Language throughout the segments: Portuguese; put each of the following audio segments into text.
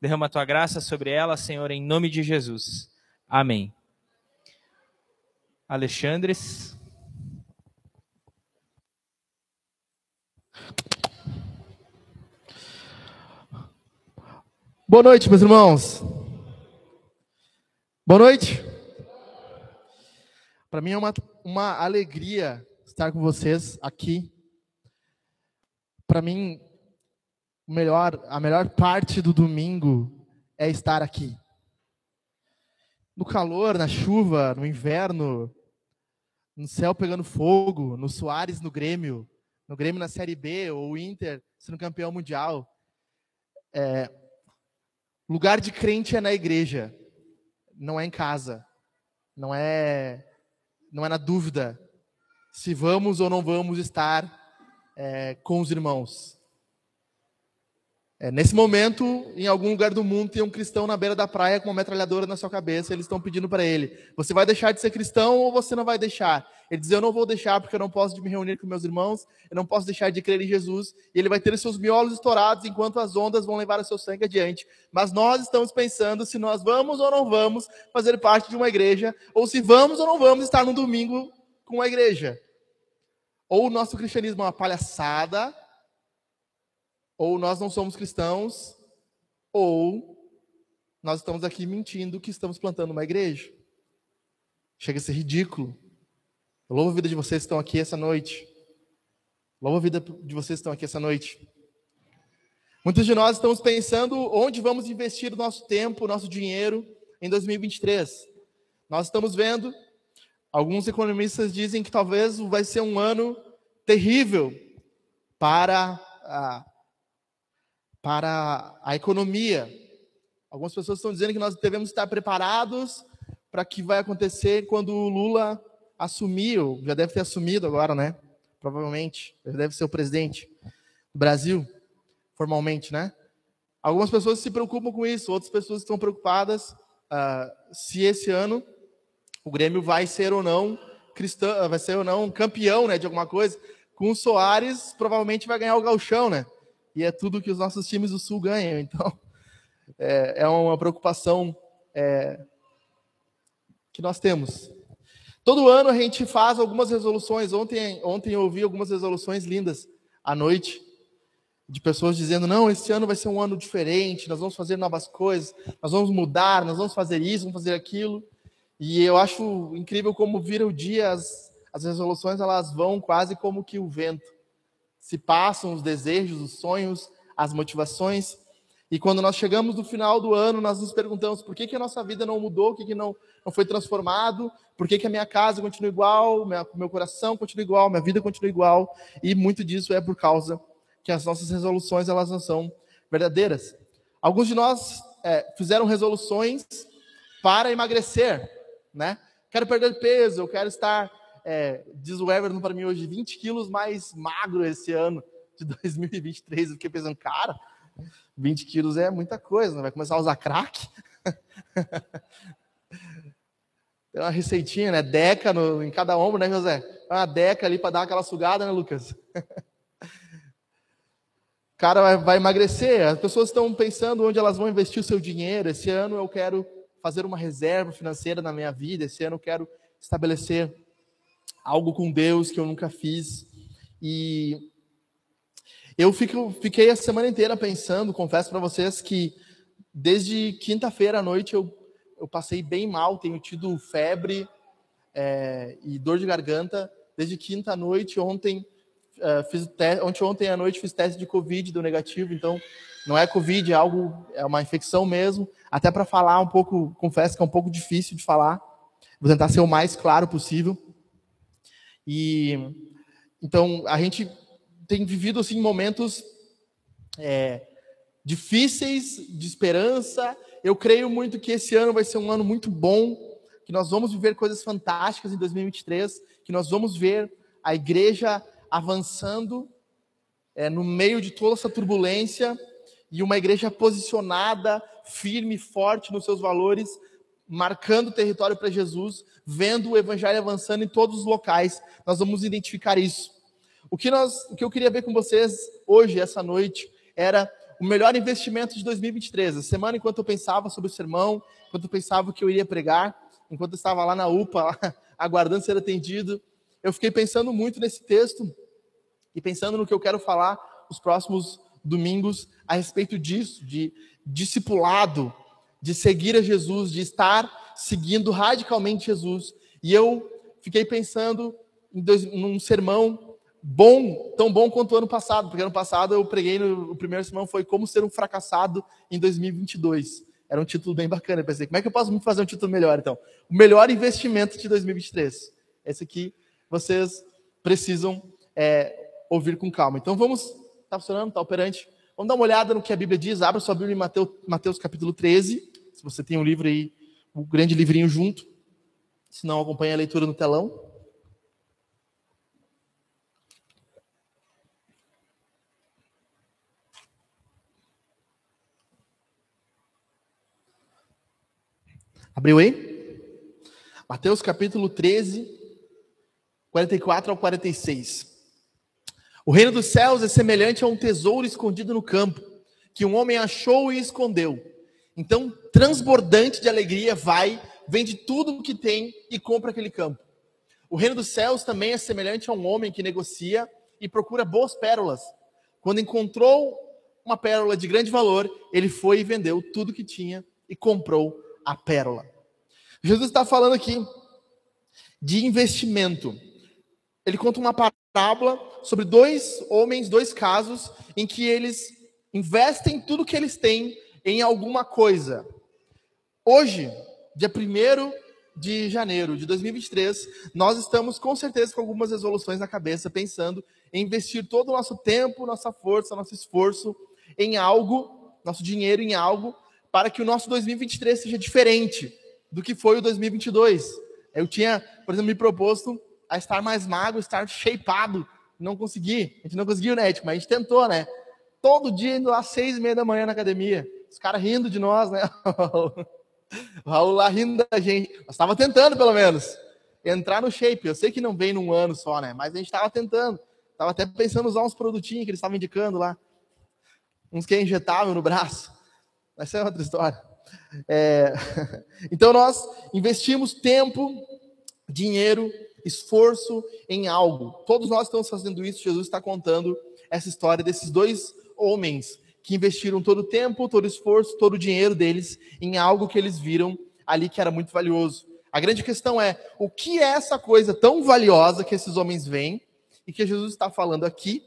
Derrama a tua graça sobre ela, Senhor, em nome de Jesus. Amém. Alexandres. Boa noite, meus irmãos. Boa noite. Para mim é uma, uma alegria estar com vocês aqui. Para mim, melhor, a melhor parte do domingo é estar aqui. No calor, na chuva, no inverno, no céu pegando fogo, no Soares no Grêmio, no Grêmio na Série B, ou o Inter sendo campeão mundial. É, lugar de crente é na igreja, não é em casa, não é, não é na dúvida se vamos ou não vamos estar é, com os irmãos. É, nesse momento, em algum lugar do mundo, tem um cristão na beira da praia com uma metralhadora na sua cabeça. Eles estão pedindo para ele: Você vai deixar de ser cristão ou você não vai deixar? Ele diz: Eu não vou deixar porque eu não posso me reunir com meus irmãos, eu não posso deixar de crer em Jesus. E ele vai ter os seus miolos estourados enquanto as ondas vão levar o seu sangue adiante. Mas nós estamos pensando se nós vamos ou não vamos fazer parte de uma igreja, ou se vamos ou não vamos estar no domingo com a igreja. Ou o nosso cristianismo é uma palhaçada ou nós não somos cristãos, ou nós estamos aqui mentindo que estamos plantando uma igreja. Chega a ser ridículo. Eu louvo a vida de vocês que estão aqui essa noite. Louvo a vida de vocês que estão aqui essa noite. Muitos de nós estamos pensando onde vamos investir o nosso tempo, o nosso dinheiro em 2023. Nós estamos vendo, alguns economistas dizem que talvez vai ser um ano terrível para a para a economia. Algumas pessoas estão dizendo que nós devemos estar preparados para o que vai acontecer quando o Lula assumir, ou já deve ter assumido agora, né? Provavelmente, ele deve ser o presidente do Brasil, formalmente, né? Algumas pessoas se preocupam com isso, outras pessoas estão preocupadas uh, se esse ano o Grêmio vai ser ou não cristão, vai ser ou não campeão, né, de alguma coisa. Com o Soares, provavelmente vai ganhar o gauchão, né? E é tudo que os nossos times do Sul ganham. Então, é, é uma preocupação é, que nós temos. Todo ano a gente faz algumas resoluções. Ontem, ontem eu ouvi algumas resoluções lindas à noite, de pessoas dizendo: não, esse ano vai ser um ano diferente, nós vamos fazer novas coisas, nós vamos mudar, nós vamos fazer isso, vamos fazer aquilo. E eu acho incrível como vira o dia, as, as resoluções elas vão quase como que o vento se passam os desejos, os sonhos, as motivações. E quando nós chegamos no final do ano, nós nos perguntamos por que, que a nossa vida não mudou, por que, que não, não foi transformado, por que, que a minha casa continua igual, minha, meu coração continua igual, minha vida continua igual. E muito disso é por causa que as nossas resoluções elas não são verdadeiras. Alguns de nós é, fizeram resoluções para emagrecer, né? Quero perder peso, eu quero estar é, diz o Everton para mim hoje, 20 quilos mais magro esse ano de 2023. Eu fiquei pensando, cara, 20 quilos é muita coisa, né? vai começar a usar crack? Tem uma receitinha, né? Deca no, em cada ombro, né, José? Uma deca ali para dar aquela sugada, né, Lucas? O cara vai, vai emagrecer. As pessoas estão pensando onde elas vão investir o seu dinheiro. Esse ano eu quero fazer uma reserva financeira na minha vida. Esse ano eu quero estabelecer algo com Deus que eu nunca fiz. E eu fico, fiquei a semana inteira pensando, confesso para vocês que desde quinta-feira à noite eu, eu passei bem mal, tenho tido febre é, e dor de garganta. Desde quinta à noite, ontem, é, fiz ontem, ontem à noite fiz teste de Covid, deu negativo, então não é Covid, é algo, é uma infecção mesmo. Até para falar um pouco, confesso que é um pouco difícil de falar. Vou tentar ser o mais claro possível. E então a gente tem vivido assim momentos é, difíceis de esperança. Eu creio muito que esse ano vai ser um ano muito bom, que nós vamos viver coisas fantásticas em 2023, que nós vamos ver a igreja avançando é, no meio de toda essa turbulência e uma igreja posicionada, firme, forte nos seus valores, marcando o território para Jesus, vendo o evangelho avançando em todos os locais. Nós vamos identificar isso. O que, nós, o que eu queria ver com vocês hoje, essa noite, era o melhor investimento de 2023. A semana, enquanto eu pensava sobre o sermão, enquanto eu pensava que eu iria pregar, enquanto eu estava lá na UPA, lá, aguardando ser atendido, eu fiquei pensando muito nesse texto e pensando no que eu quero falar os próximos domingos a respeito disso, de discipulado, de seguir a Jesus, de estar seguindo radicalmente Jesus. E eu fiquei pensando em dois, num sermão bom, tão bom quanto o ano passado, porque ano passado eu preguei no o primeiro sermão foi como ser um fracassado em 2022. Era um título bem bacana. Eu pensei, como é que eu posso fazer um título melhor então? O melhor investimento de 2023. Esse aqui vocês precisam é, ouvir com calma. Então vamos, está funcionando, está operante. Vamos dar uma olhada no que a Bíblia diz. Abra sua Bíblia em Mateus, Mateus capítulo 13. Se você tem um livro aí, o um grande livrinho junto. Se não, acompanhe a leitura no telão. Abriu aí? Mateus capítulo 13, 44 ao 46. O reino dos céus é semelhante a um tesouro escondido no campo, que um homem achou e escondeu. Então, transbordante de alegria, vai, vende tudo o que tem e compra aquele campo. O reino dos céus também é semelhante a um homem que negocia e procura boas pérolas. Quando encontrou uma pérola de grande valor, ele foi e vendeu tudo que tinha e comprou a pérola. Jesus está falando aqui de investimento. Ele conta uma parábola sobre dois homens, dois casos, em que eles investem tudo que eles têm em alguma coisa. Hoje, dia 1 de janeiro de 2023, nós estamos com certeza com algumas resoluções na cabeça, pensando em investir todo o nosso tempo, nossa força, nosso esforço em algo, nosso dinheiro em algo, para que o nosso 2023 seja diferente do que foi o 2022. Eu tinha, por exemplo, me proposto a estar mais magro, estar shapeado. Não consegui. A gente não conseguiu, né, Mas a gente tentou, né? Todo dia indo lá às seis e meia da manhã na academia. Os caras rindo de nós, né? o Raul lá rindo da gente. Nós estava tentando, pelo menos, entrar no shape. Eu sei que não vem num ano só, né? Mas a gente estava tentando. Estava até pensando em usar uns produtinhos que eles estavam indicando lá. Uns que é injetável no braço. Mas isso é outra história. É... Então nós investimos tempo, dinheiro, esforço em algo. Todos nós estamos fazendo isso. Jesus está contando essa história desses dois homens que investiram todo o tempo, todo o esforço, todo o dinheiro deles em algo que eles viram ali que era muito valioso. A grande questão é: o que é essa coisa tão valiosa que esses homens veem e que Jesus está falando aqui?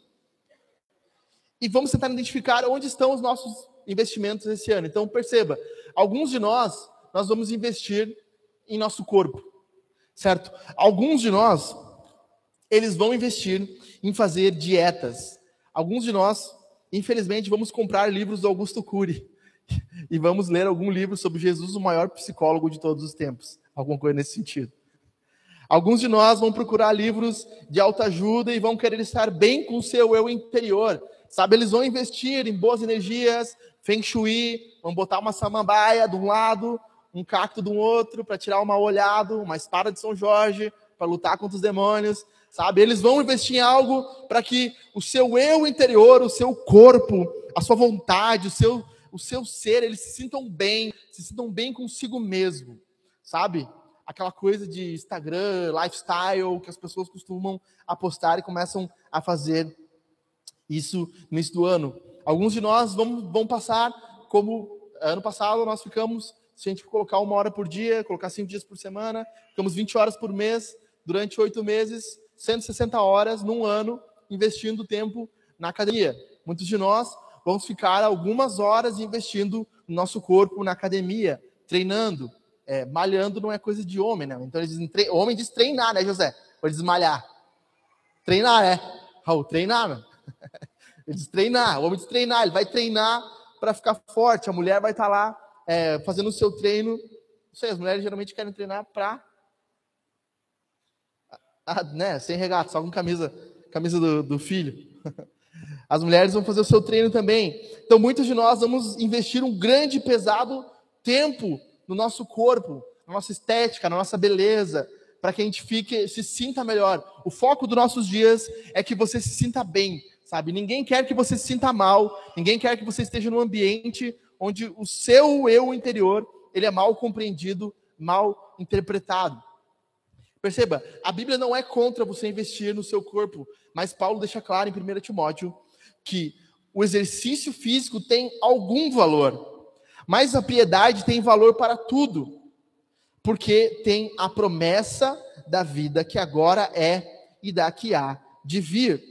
E vamos tentar identificar onde estão os nossos investimentos esse ano. Então, perceba, alguns de nós, nós vamos investir em nosso corpo certo? Alguns de nós, eles vão investir em fazer dietas. Alguns de nós, infelizmente, vamos comprar livros do Augusto Cury e vamos ler algum livro sobre Jesus, o maior psicólogo de todos os tempos. Alguma coisa nesse sentido. Alguns de nós vão procurar livros de autoajuda e vão querer estar bem com o seu eu interior. Sabe, eles vão investir em boas energias, feng shui, vão botar uma samambaia de um lado, um cacto de um outro para tirar uma olhada, uma espada de São Jorge para lutar contra os demônios, sabe? Eles vão investir em algo para que o seu eu interior, o seu corpo, a sua vontade, o seu, o seu ser, eles se sintam bem, se sintam bem consigo mesmo, sabe? Aquela coisa de Instagram, lifestyle, que as pessoas costumam apostar e começam a fazer isso no início do ano. Alguns de nós vão, vão passar como ano passado nós ficamos se a gente colocar uma hora por dia, colocar cinco dias por semana, ficamos 20 horas por mês, durante oito meses, 160 horas num ano, investindo tempo na academia. Muitos de nós vamos ficar algumas horas investindo no nosso corpo na academia, treinando. É, malhando não é coisa de homem, né? Então eles dizem, homem diz treinar, né, José? Ou diz malhar. Treinar, é. Raul, treinar, meu. Ele diz treinar, o homem diz treinar, ele vai treinar para ficar forte, a mulher vai estar tá lá é, fazendo o seu treino. Não sei, as mulheres geralmente querem treinar para. né, sem regata, só com camisa, camisa do, do filho. As mulheres vão fazer o seu treino também. Então, muitos de nós vamos investir um grande pesado tempo no nosso corpo, na nossa estética, na nossa beleza, para que a gente fique, se sinta melhor. O foco dos nossos dias é que você se sinta bem, sabe? Ninguém quer que você se sinta mal, ninguém quer que você esteja num ambiente onde o seu eu interior ele é mal compreendido, mal interpretado. Perceba, a Bíblia não é contra você investir no seu corpo, mas Paulo deixa claro em 1 Timóteo que o exercício físico tem algum valor, mas a piedade tem valor para tudo, porque tem a promessa da vida que agora é e da que há de vir.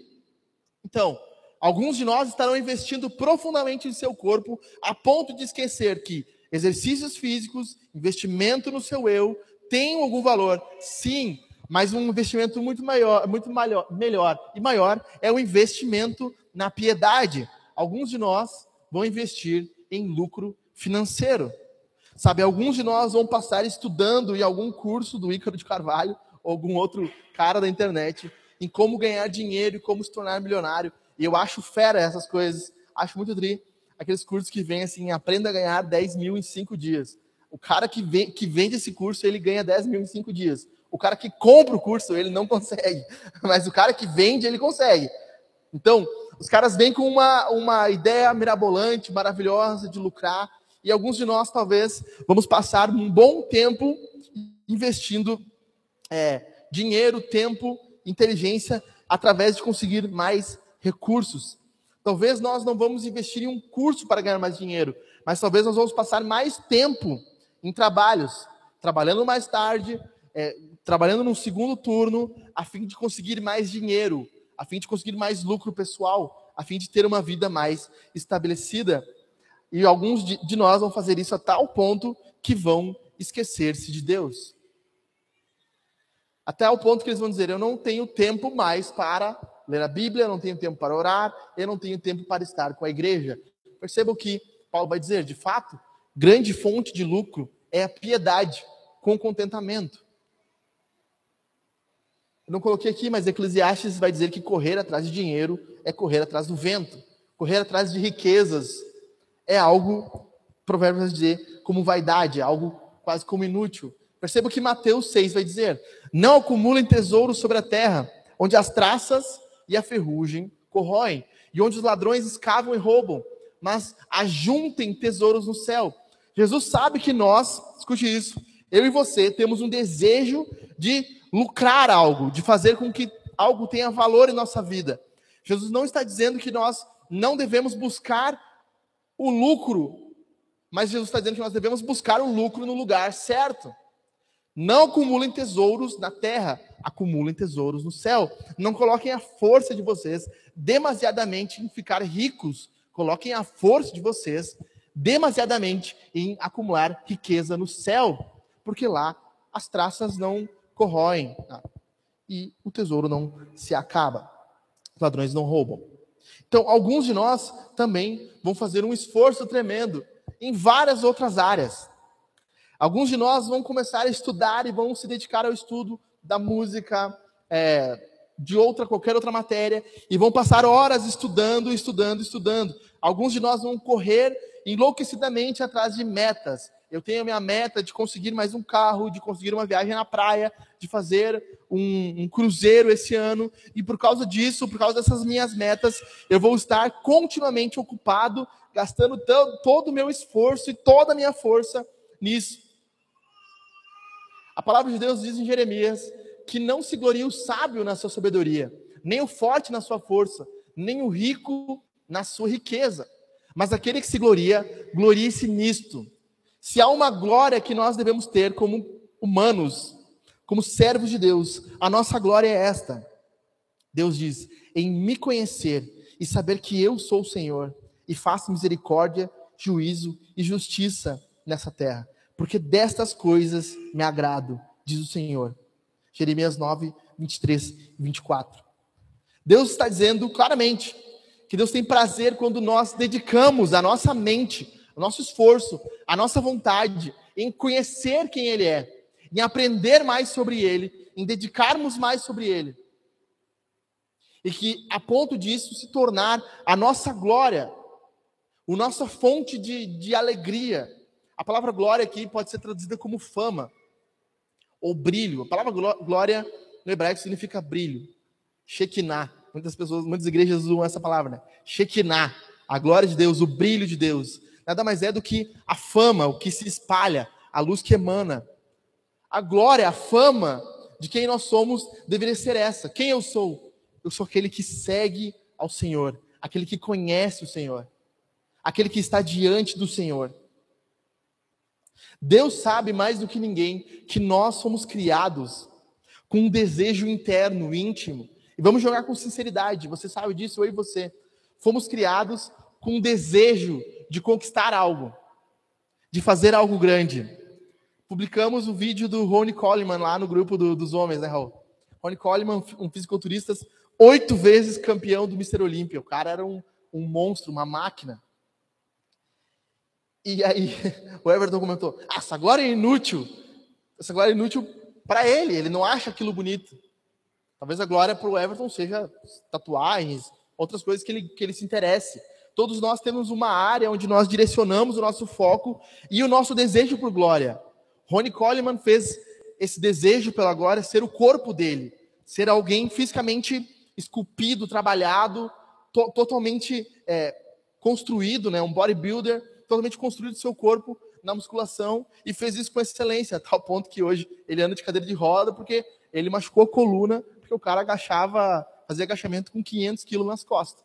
Então, alguns de nós estarão investindo profundamente em seu corpo a ponto de esquecer que exercícios físicos, investimento no seu eu, tem algum valor, sim, mas um investimento muito maior, muito maior, melhor e maior é o investimento na piedade. Alguns de nós vão investir em lucro financeiro. Sabe, alguns de nós vão passar estudando em algum curso do Ícaro de Carvalho ou algum outro cara da internet em como ganhar dinheiro e como se tornar milionário. E eu acho fera essas coisas. Acho muito tri. Aqueles cursos que vêm assim, aprenda a ganhar 10 mil em 5 dias. O cara que, vem, que vende esse curso, ele ganha 10 mil em 5 dias. O cara que compra o curso, ele não consegue. Mas o cara que vende, ele consegue. Então, os caras vêm com uma, uma ideia mirabolante, maravilhosa de lucrar. E alguns de nós, talvez, vamos passar um bom tempo investindo é, dinheiro, tempo inteligência através de conseguir mais recursos. Talvez nós não vamos investir em um curso para ganhar mais dinheiro, mas talvez nós vamos passar mais tempo em trabalhos, trabalhando mais tarde, é, trabalhando num segundo turno, a fim de conseguir mais dinheiro, a fim de conseguir mais lucro pessoal, a fim de ter uma vida mais estabelecida. E alguns de, de nós vão fazer isso a tal ponto que vão esquecer-se de Deus. Até o ponto que eles vão dizer: Eu não tenho tempo mais para ler a Bíblia, não tenho tempo para orar, eu não tenho tempo para estar com a igreja. Perceba o que Paulo vai dizer: de fato, grande fonte de lucro é a piedade com contentamento. Eu não coloquei aqui, mas Eclesiastes vai dizer que correr atrás de dinheiro é correr atrás do vento, correr atrás de riquezas é algo, Provérbios vai dizer, como vaidade, é algo quase como inútil. Perceba o que Mateus 6 vai dizer: Não acumulem tesouros sobre a terra, onde as traças e a ferrugem corroem, e onde os ladrões escavam e roubam, mas ajuntem tesouros no céu. Jesus sabe que nós, escute isso, eu e você temos um desejo de lucrar algo, de fazer com que algo tenha valor em nossa vida. Jesus não está dizendo que nós não devemos buscar o lucro, mas Jesus está dizendo que nós devemos buscar o lucro no lugar certo. Não acumulem tesouros na terra, acumulem tesouros no céu. Não coloquem a força de vocês demasiadamente em ficar ricos. Coloquem a força de vocês demasiadamente em acumular riqueza no céu, porque lá as traças não corroem tá? e o tesouro não se acaba. Os ladrões não roubam. Então, alguns de nós também vão fazer um esforço tremendo em várias outras áreas. Alguns de nós vão começar a estudar e vão se dedicar ao estudo da música, é, de outra, qualquer outra matéria, e vão passar horas estudando, estudando, estudando. Alguns de nós vão correr enlouquecidamente atrás de metas. Eu tenho a minha meta de conseguir mais um carro, de conseguir uma viagem na praia, de fazer um, um, cruzeiro esse ano. E por causa disso, por causa dessas minhas metas, eu vou estar continuamente ocupado, gastando todo o meu esforço e toda a minha força nisso. A palavra de Deus diz em Jeremias que não se gloria o sábio na sua sabedoria, nem o forte na sua força, nem o rico na sua riqueza. Mas aquele que se gloria, glorie-se nisto. Se há uma glória que nós devemos ter como humanos, como servos de Deus, a nossa glória é esta. Deus diz: em me conhecer e saber que eu sou o Senhor, e faço misericórdia, juízo e justiça nessa terra porque destas coisas me agrado, diz o Senhor. Jeremias 9, 23 e 24. Deus está dizendo claramente que Deus tem prazer quando nós dedicamos a nossa mente, o nosso esforço, a nossa vontade em conhecer quem Ele é, em aprender mais sobre Ele, em dedicarmos mais sobre Ele. E que a ponto disso se tornar a nossa glória, a nossa fonte de, de alegria, a palavra glória aqui pode ser traduzida como fama ou brilho. A palavra glória no hebraico significa brilho, Shekinah. Muitas pessoas, muitas igrejas usam essa palavra, né? Shekinah, a glória de Deus, o brilho de Deus. Nada mais é do que a fama, o que se espalha, a luz que emana. A glória, a fama de quem nós somos deveria ser essa. Quem eu sou? Eu sou aquele que segue ao Senhor, aquele que conhece o Senhor, aquele que está diante do Senhor. Deus sabe mais do que ninguém que nós somos criados com um desejo interno, íntimo. E vamos jogar com sinceridade, você sabe disso, eu e você. Fomos criados com um desejo de conquistar algo, de fazer algo grande. Publicamos o vídeo do Ronnie Coleman lá no grupo do, dos homens, né, Raul? Ronnie Coleman, um fisiculturista, oito vezes campeão do Mr. Olímpia. O cara era um, um monstro, uma máquina. E aí o Everton comentou: ah, essa glória é inútil. Essa glória é inútil para ele, ele não acha aquilo bonito. Talvez a glória para o Everton seja tatuagens, outras coisas que ele, que ele se interesse. Todos nós temos uma área onde nós direcionamos o nosso foco e o nosso desejo por glória. Ronnie Coleman fez esse desejo pela glória ser o corpo dele, ser alguém fisicamente esculpido, trabalhado, to totalmente é, construído, né, um bodybuilder, totalmente construído seu corpo na musculação e fez isso com excelência, a tal ponto que hoje ele anda de cadeira de roda porque ele machucou a coluna, porque o cara agachava, fazia agachamento com 500 quilos nas costas.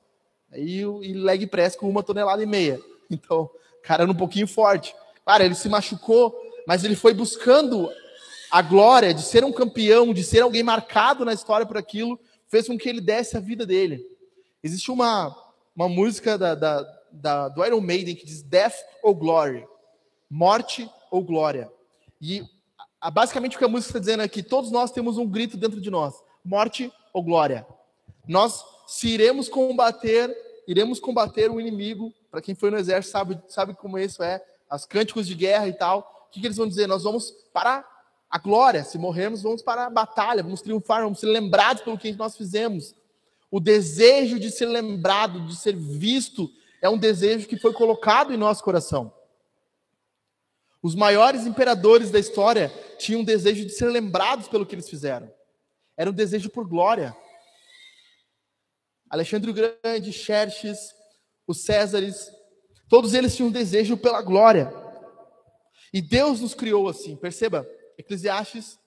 Aí, e leg press com uma tonelada e meia. Então, o cara era um pouquinho forte. Claro, ele se machucou, mas ele foi buscando a glória de ser um campeão, de ser alguém marcado na história por aquilo, fez com que ele desse a vida dele. Existe uma, uma música da, da da, do Iron Maiden que diz Death ou Glory, morte ou glória. E a, basicamente o que a música está dizendo é que todos nós temos um grito dentro de nós: morte ou glória. Nós, se iremos combater, iremos combater o inimigo. Para quem foi no exército sabe, sabe como isso é, as cânticos de guerra e tal. O que, que eles vão dizer? Nós vamos para a glória. Se morrermos, vamos para a batalha, vamos triunfar, vamos ser lembrados pelo que nós fizemos. O desejo de ser lembrado, de ser visto, é um desejo que foi colocado em nosso coração. Os maiores imperadores da história tinham um desejo de ser lembrados pelo que eles fizeram. Era um desejo por glória. Alexandre o Grande, Xerxes, os Césares, todos eles tinham um desejo pela glória. E Deus nos criou assim. Perceba, Eclesiastes,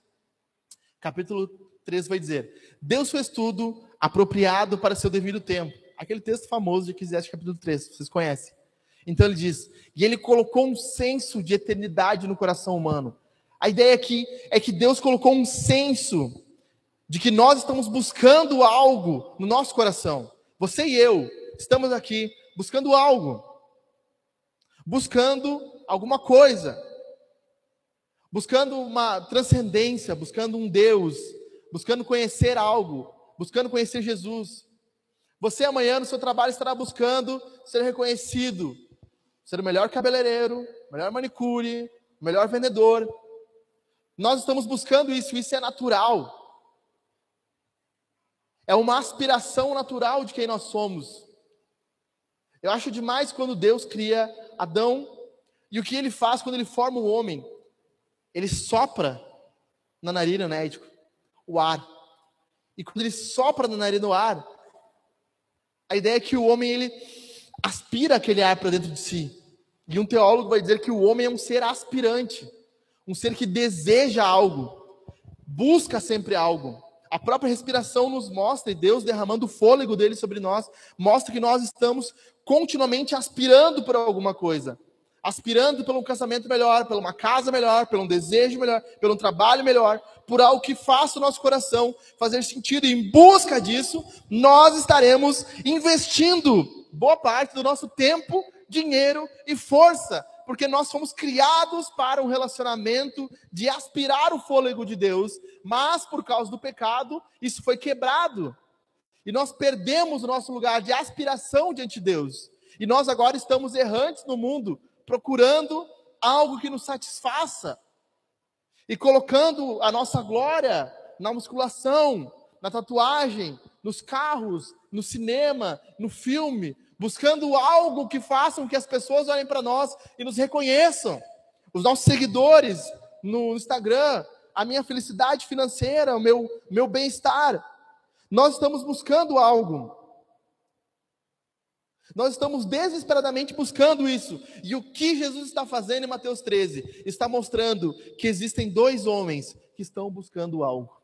capítulo 3 vai dizer: Deus fez tudo apropriado para seu devido tempo aquele texto famoso de Eclesiastes capítulo 3, vocês conhecem. Então ele diz: "E ele colocou um senso de eternidade no coração humano". A ideia aqui é que Deus colocou um senso de que nós estamos buscando algo no nosso coração. Você e eu estamos aqui buscando algo. Buscando alguma coisa. Buscando uma transcendência, buscando um Deus, buscando conhecer algo, buscando conhecer Jesus. Você amanhã no seu trabalho estará buscando ser reconhecido, ser o melhor cabeleireiro, melhor manicure, melhor vendedor. Nós estamos buscando isso, isso é natural. É uma aspiração natural de quem nós somos. Eu acho demais quando Deus cria Adão e o que ele faz quando ele forma o homem? Ele sopra na narina, né, o ar. E quando ele sopra na narina o ar, a ideia é que o homem ele aspira aquele ar para dentro de si. E um teólogo vai dizer que o homem é um ser aspirante, um ser que deseja algo, busca sempre algo. A própria respiração nos mostra, e Deus derramando o fôlego dele sobre nós, mostra que nós estamos continuamente aspirando por alguma coisa. Aspirando pelo um casamento melhor, por uma casa melhor, por um desejo melhor, pelo um trabalho melhor, por algo que faça o nosso coração fazer sentido. E em busca disso, nós estaremos investindo boa parte do nosso tempo, dinheiro e força, porque nós fomos criados para um relacionamento de aspirar o fôlego de Deus, mas por causa do pecado, isso foi quebrado. E nós perdemos o nosso lugar de aspiração diante de Deus. E nós agora estamos errantes no mundo, procurando algo que nos satisfaça e colocando a nossa glória na musculação, na tatuagem, nos carros, no cinema, no filme, buscando algo que faça com que as pessoas olhem para nós e nos reconheçam. Os nossos seguidores no Instagram, a minha felicidade financeira, o meu, meu bem-estar. Nós estamos buscando algo. Nós estamos desesperadamente buscando isso. E o que Jesus está fazendo em Mateus 13? Está mostrando que existem dois homens que estão buscando algo.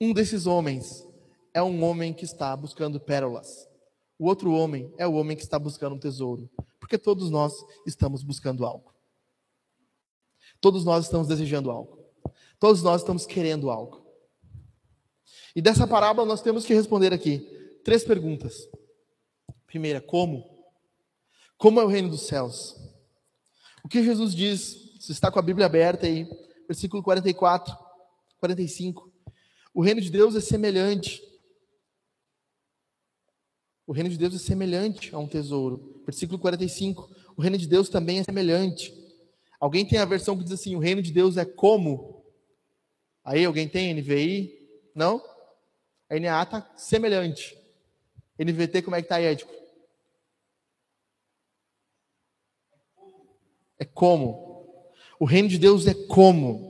Um desses homens é um homem que está buscando pérolas. O outro homem é o homem que está buscando um tesouro. Porque todos nós estamos buscando algo. Todos nós estamos desejando algo. Todos nós estamos querendo algo. E dessa parábola nós temos que responder aqui três perguntas. Primeira, como? Como é o reino dos céus? O que Jesus diz? Você está com a Bíblia aberta aí, versículo 44, 45. O reino de Deus é semelhante o reino de Deus é semelhante a um tesouro. Versículo 45. O reino de Deus também é semelhante. Alguém tem a versão que diz assim: o reino de Deus é como? Aí alguém tem NVI? Não? A NA está semelhante. NVT, como é que está aí? É como. O reino de Deus é como.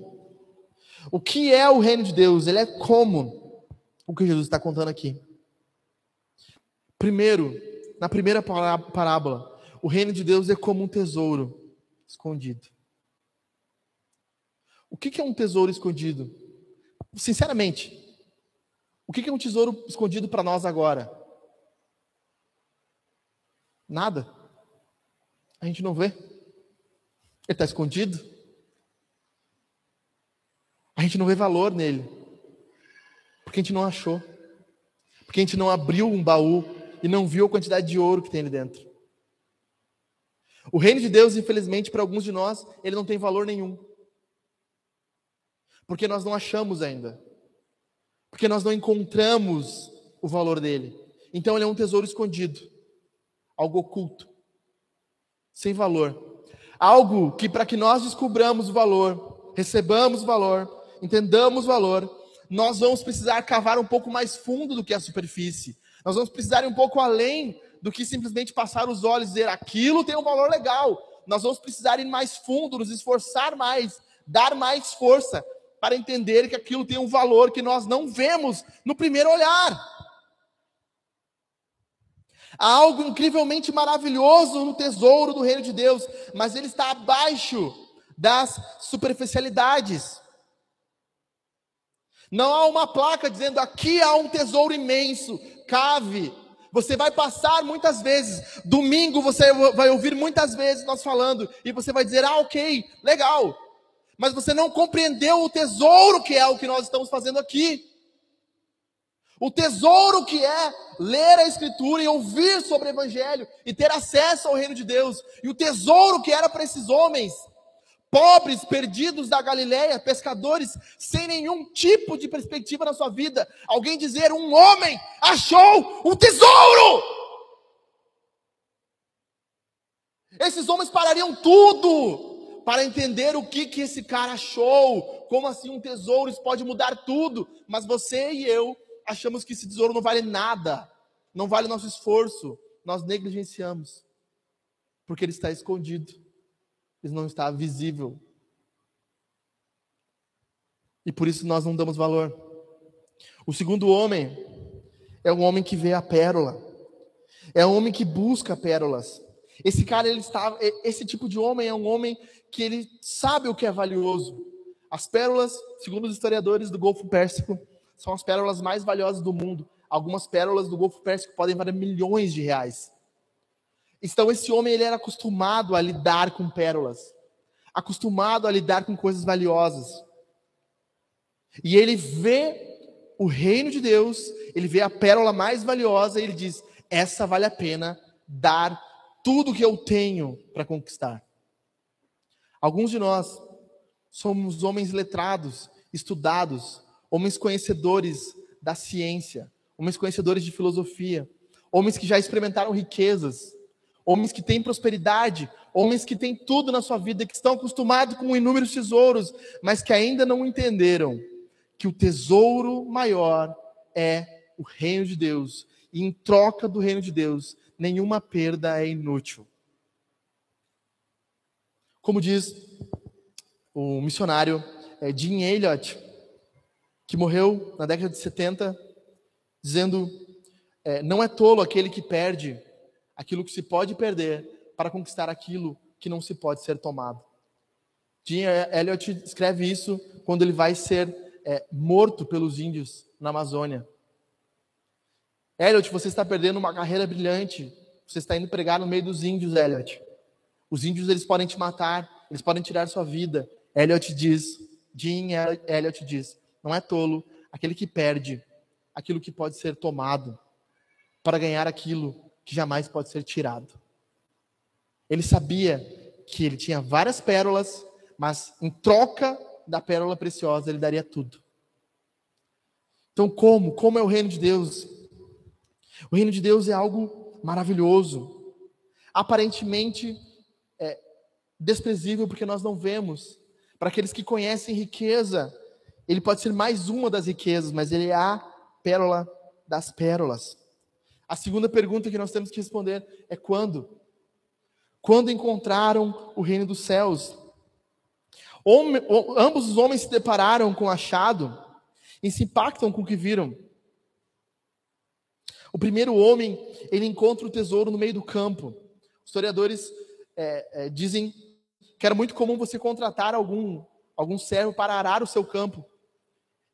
O que é o reino de Deus? Ele é como. O que Jesus está contando aqui. Primeiro, na primeira parábola, o reino de Deus é como um tesouro escondido. O que é um tesouro escondido? Sinceramente, o que é um tesouro escondido para nós agora? Nada. A gente não vê. Ele está escondido. A gente não vê valor nele. Porque a gente não achou. Porque a gente não abriu um baú e não viu a quantidade de ouro que tem ali dentro. O reino de Deus, infelizmente, para alguns de nós, ele não tem valor nenhum. Porque nós não achamos ainda. Porque nós não encontramos o valor dele. Então ele é um tesouro escondido, algo oculto, sem valor. Algo que para que nós descobramos o valor, recebamos valor, entendamos valor, nós vamos precisar cavar um pouco mais fundo do que a superfície. Nós vamos precisar ir um pouco além do que simplesmente passar os olhos e dizer aquilo tem um valor legal. Nós vamos precisar ir mais fundo, nos esforçar mais, dar mais força para entender que aquilo tem um valor que nós não vemos no primeiro olhar. Há algo incrivelmente maravilhoso no tesouro do reino de Deus, mas ele está abaixo das superficialidades. Não há uma placa dizendo aqui há um tesouro imenso, cave. Você vai passar muitas vezes, domingo você vai ouvir muitas vezes nós falando, e você vai dizer, ah, ok, legal. Mas você não compreendeu o tesouro que é o que nós estamos fazendo aqui. O tesouro que é ler a Escritura e ouvir sobre o Evangelho e ter acesso ao reino de Deus. E o tesouro que era para esses homens pobres, perdidos da Galileia, pescadores sem nenhum tipo de perspectiva na sua vida. Alguém dizer: um homem achou um tesouro. Esses homens parariam tudo para entender o que, que esse cara achou. Como assim um tesouro? Isso pode mudar tudo. Mas você e eu achamos que esse tesouro não vale nada, não vale nosso esforço. Nós negligenciamos, porque ele está escondido ele não está visível. E por isso nós não damos valor. O segundo homem é um homem que vê a pérola. É um homem que busca pérolas. Esse cara, ele está, esse tipo de homem é um homem que ele sabe o que é valioso. As pérolas, segundo os historiadores do Golfo Pérsico, são as pérolas mais valiosas do mundo. Algumas pérolas do Golfo Pérsico podem valer milhões de reais. Então esse homem ele era acostumado a lidar com pérolas, acostumado a lidar com coisas valiosas. E ele vê o reino de Deus, ele vê a pérola mais valiosa e ele diz: essa vale a pena dar tudo que eu tenho para conquistar. Alguns de nós somos homens letrados, estudados, homens conhecedores da ciência, homens conhecedores de filosofia, homens que já experimentaram riquezas, homens que têm prosperidade, homens que têm tudo na sua vida, que estão acostumados com inúmeros tesouros, mas que ainda não entenderam que o tesouro maior é o reino de Deus. E em troca do reino de Deus, nenhuma perda é inútil. Como diz o missionário é, Jim Elliot, que morreu na década de 70, dizendo: é, não é tolo aquele que perde aquilo que se pode perder para conquistar aquilo que não se pode ser tomado. Jim Elliot escreve isso quando ele vai ser é, morto pelos índios na Amazônia. Elliot, você está perdendo uma carreira brilhante. Você está indo pregar no meio dos índios, Elliot. Os índios eles podem te matar, eles podem tirar sua vida. Elliot diz, Jim Elliot diz, não é tolo aquele que perde aquilo que pode ser tomado para ganhar aquilo que jamais pode ser tirado. Ele sabia que ele tinha várias pérolas, mas em troca da pérola preciosa ele daria tudo. Então, como? Como é o reino de Deus? O reino de Deus é algo maravilhoso, aparentemente é, desprezível porque nós não vemos. Para aqueles que conhecem riqueza, ele pode ser mais uma das riquezas, mas ele é a pérola das pérolas. A segunda pergunta que nós temos que responder é quando? Quando encontraram o reino dos céus? Homem, ambos os homens se depararam com o achado e se impactam com o que viram. O primeiro homem, ele encontra o tesouro no meio do campo. Historiadores é, é, dizem que era muito comum você contratar algum, algum servo para arar o seu campo.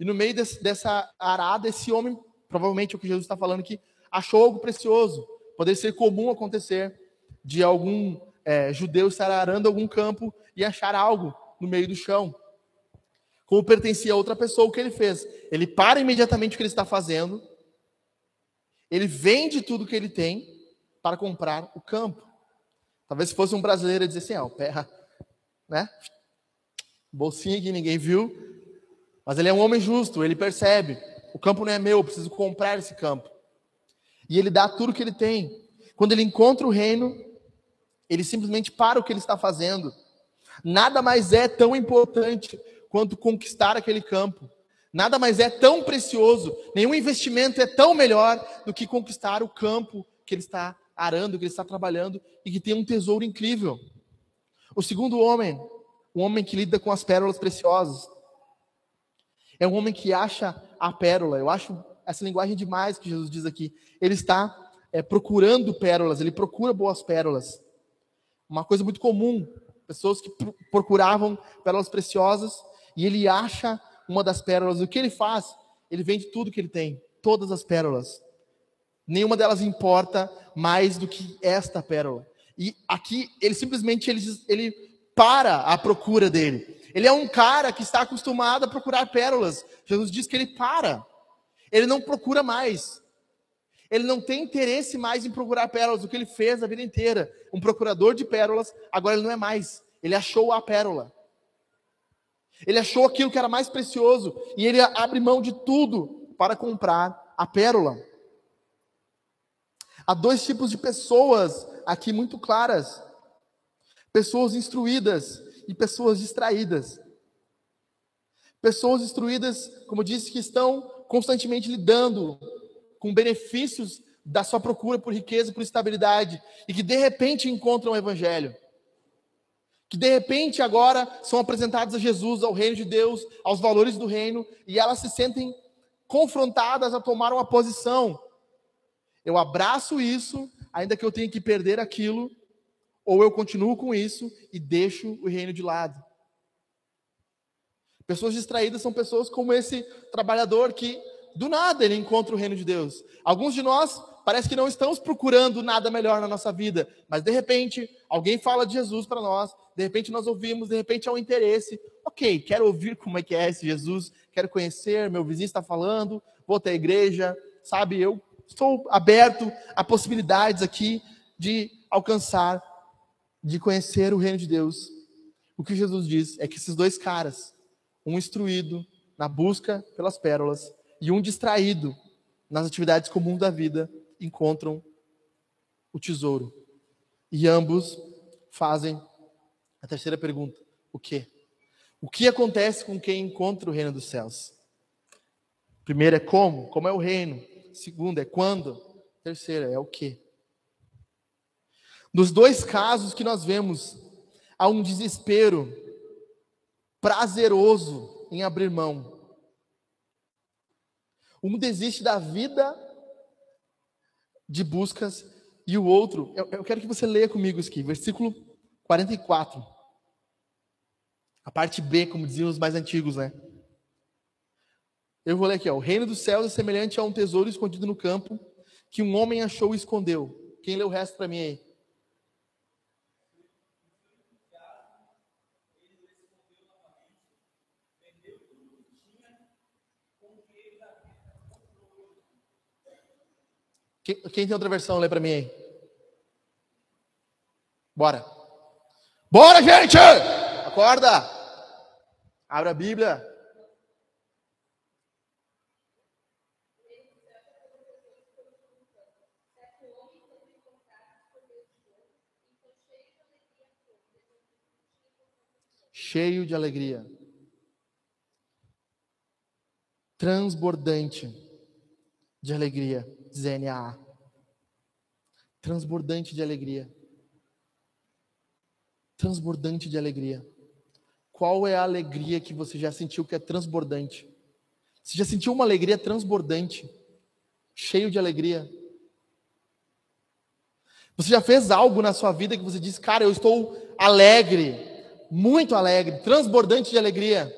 E no meio desse, dessa arada, esse homem, provavelmente é o que Jesus está falando aqui, achou algo precioso. Poderia ser comum acontecer de algum é, judeu estar arando algum campo e achar algo no meio do chão. Como pertencia a outra pessoa, o que ele fez? Ele para imediatamente o que ele está fazendo, ele vende tudo que ele tem para comprar o campo. Talvez se fosse um brasileiro, dizer assim, ó, perra, né? Bolsinha que ninguém viu, mas ele é um homem justo, ele percebe. O campo não é meu, eu preciso comprar esse campo. E ele dá tudo que ele tem. Quando ele encontra o reino, ele simplesmente para o que ele está fazendo. Nada mais é tão importante quanto conquistar aquele campo. Nada mais é tão precioso, nenhum investimento é tão melhor do que conquistar o campo que ele está arando, que ele está trabalhando e que tem um tesouro incrível. O segundo homem, o homem que lida com as pérolas preciosas, é um homem que acha a pérola. Eu acho essa linguagem demais que Jesus diz aqui. Ele está é, procurando pérolas, ele procura boas pérolas. Uma coisa muito comum, pessoas que procuravam pérolas preciosas e ele acha uma das pérolas. O que ele faz? Ele vende tudo que ele tem, todas as pérolas. Nenhuma delas importa mais do que esta pérola. E aqui ele simplesmente ele, ele para a procura dele. Ele é um cara que está acostumado a procurar pérolas. Jesus diz que ele para. Ele não procura mais. Ele não tem interesse mais em procurar pérolas, o que ele fez a vida inteira. Um procurador de pérolas, agora ele não é mais. Ele achou a pérola. Ele achou aquilo que era mais precioso e ele abre mão de tudo para comprar a pérola. Há dois tipos de pessoas aqui muito claras: pessoas instruídas e pessoas distraídas. Pessoas instruídas, como disse, que estão constantemente lidando com benefícios da sua procura por riqueza, por estabilidade, e que de repente encontram o Evangelho. Que de repente agora são apresentadas a Jesus, ao reino de Deus, aos valores do reino, e elas se sentem confrontadas a tomar uma posição. Eu abraço isso, ainda que eu tenha que perder aquilo, ou eu continuo com isso e deixo o reino de lado. Pessoas distraídas são pessoas como esse trabalhador que, do nada, ele encontra o reino de Deus. Alguns de nós parece que não estamos procurando nada melhor na nossa vida, mas de repente alguém fala de Jesus para nós, de repente nós ouvimos, de repente há um interesse. Ok, quero ouvir como é que é esse Jesus, quero conhecer, meu vizinho está falando, vou até a igreja, sabe? Eu estou aberto a possibilidades aqui de alcançar, de conhecer o reino de Deus. O que Jesus diz é que esses dois caras, um instruído na busca pelas pérolas e um distraído nas atividades comuns da vida, encontram o tesouro. E ambos fazem a terceira pergunta: o que? O que acontece com quem encontra o reino dos céus? Primeiro é como? Como é o reino? Segundo é quando? Terceiro é o que? Nos dois casos que nós vemos, há um desespero prazeroso em abrir mão. Um desiste da vida de buscas e o outro, eu, eu quero que você leia comigo isso aqui, versículo 44. A parte B, como diziam os mais antigos, né? Eu vou ler aqui, ó. O reino dos céus é semelhante a um tesouro escondido no campo que um homem achou e escondeu. Quem lê o resto para mim aí? Quem, quem tem outra versão, lê para mim aí. Bora. Bora, gente! Acorda! Abra a Bíblia. Cheio de alegria. Transbordante de alegria. ZNA. Transbordante de alegria. Transbordante de alegria. Qual é a alegria que você já sentiu que é transbordante? Você já sentiu uma alegria transbordante? Cheio de alegria? Você já fez algo na sua vida que você disse, cara, eu estou alegre, muito alegre, transbordante de alegria?